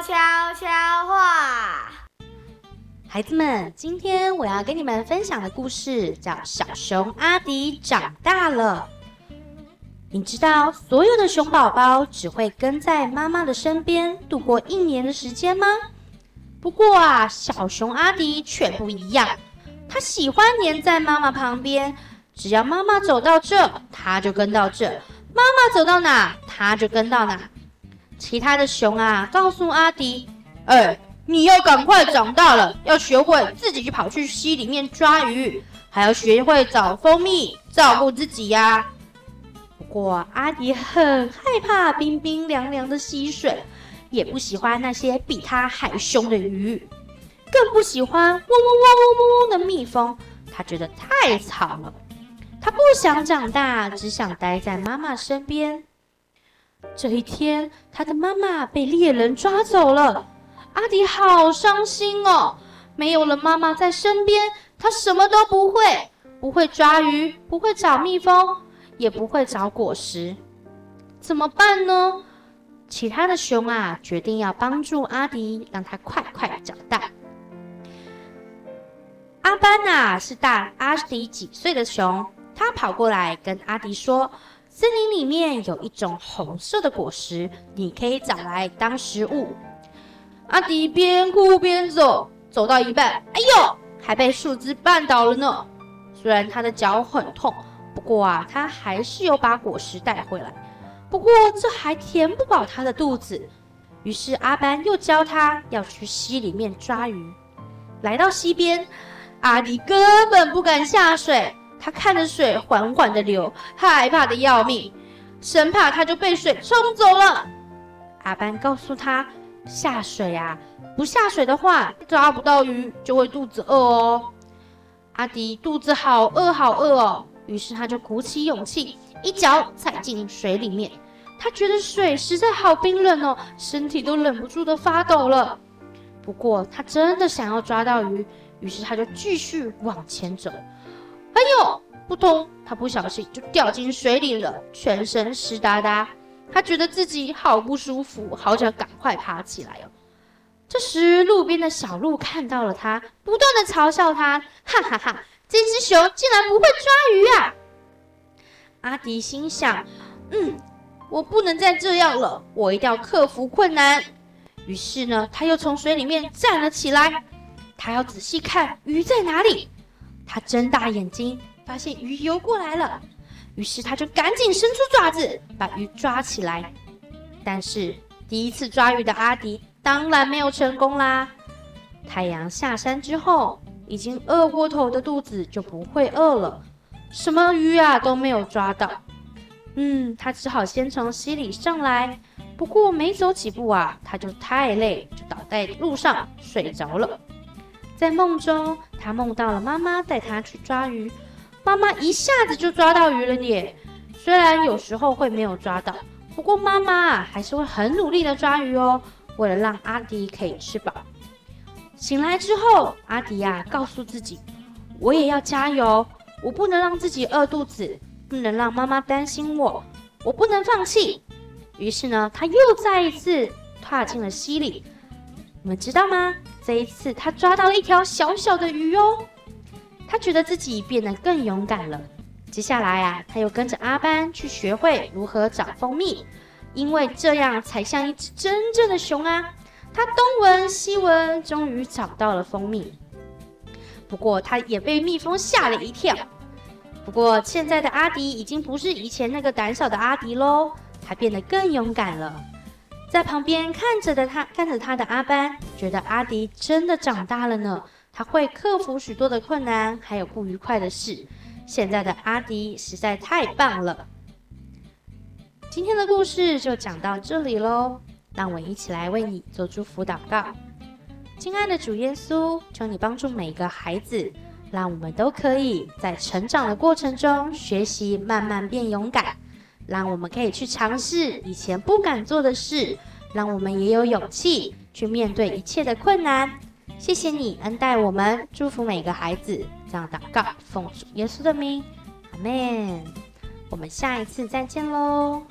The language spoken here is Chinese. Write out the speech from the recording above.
悄悄话。孩子们，今天我要跟你们分享的故事叫《小熊阿迪长大了》。你知道所有的熊宝宝只会跟在妈妈的身边度过一年的时间吗？不过啊，小熊阿迪却不一样，他喜欢黏在妈妈旁边，只要妈妈走到这，他就跟到这；妈妈走到哪，他就跟到哪。其他的熊啊，告诉阿迪：“哎，你要赶快长大了，要学会自己去跑去溪里面抓鱼，还要学会找蜂蜜，照顾自己呀。”不过阿迪很害怕冰冰凉凉的溪水，也不喜欢那些比他还凶的鱼，更不喜欢嗡嗡嗡嗡嗡嗡的蜜蜂。他觉得太吵了，他不想长大，只想待在妈妈身边。这一天，他的妈妈被猎人抓走了，阿迪好伤心哦。没有了妈妈在身边，他什么都不会，不会抓鱼，不会找蜜蜂。也不会找果实，怎么办呢？其他的熊啊，决定要帮助阿迪，让他快快长大。阿班啊，是大阿迪几岁的熊，他跑过来跟阿迪说：“森林里面有一种红色的果实，你可以找来当食物。”阿迪边哭边走，走到一半，哎呦，还被树枝绊倒了呢。虽然他的脚很痛。不过啊，他还是有把果实带回来。不过这还填不饱他的肚子。于是阿班又教他要去溪里面抓鱼。来到溪边，阿迪根本不敢下水。他看着水缓缓的流，害怕的要命，生怕他就被水冲走了。阿班告诉他，下水啊，不下水的话，抓不到鱼就会肚子饿哦。阿迪肚子好饿好饿哦。于是他就鼓起勇气，一脚踩进水里面。他觉得水实在好冰冷哦，身体都忍不住的发抖了。不过他真的想要抓到鱼，于是他就继续往前走。哎呦，扑通！他不小心就掉进水里了，全身湿哒哒。他觉得自己好不舒服，好想赶快爬起来哦。这时，路边的小鹿看到了他，不断的嘲笑他，哈哈哈哈。这只熊竟然不会抓鱼啊！阿迪心想：“嗯，我不能再这样了，我一定要克服困难。”于是呢，他又从水里面站了起来，他要仔细看鱼在哪里。他睁大眼睛，发现鱼游过来了，于是他就赶紧伸出爪子把鱼抓起来。但是第一次抓鱼的阿迪当然没有成功啦。太阳下山之后，已经饿过头的肚子就不会饿了，什么鱼啊都没有抓到。嗯，他只好先从溪里上来。不过没走几步啊，他就太累，就倒在路上睡着了。在梦中，他梦到了妈妈带他去抓鱼，妈妈一下子就抓到鱼了耶。虽然有时候会没有抓到，不过妈妈还是会很努力的抓鱼哦，为了让阿迪可以吃饱。醒来之后，阿迪呀、啊、告诉自己：“我也要加油，我不能让自己饿肚子，不能让妈妈担心我，我不能放弃。”于是呢，他又再一次踏进了溪里。你们知道吗？这一次他抓到了一条小小的鱼哦。他觉得自己变得更勇敢了。接下来啊，他又跟着阿班去学会如何找蜂蜜，因为这样才像一只真正的熊啊。他东闻西闻，终于找到了蜂蜜。不过，他也被蜜蜂吓了一跳。不过，现在的阿迪已经不是以前那个胆小的阿迪喽，他变得更勇敢了。在旁边看着的他，看着他的阿班，觉得阿迪真的长大了呢。他会克服许多的困难，还有不愉快的事。现在的阿迪实在太棒了。今天的故事就讲到这里喽。让我一起来为你做祝福祷告，亲爱的主耶稣，求你帮助每一个孩子，让我们都可以在成长的过程中学习慢慢变勇敢，让我们可以去尝试以前不敢做的事，让我们也有勇气去面对一切的困难。谢谢你恩待我们，祝福每个孩子。这样祷告，奉主耶稣的名，阿门。我们下一次再见喽。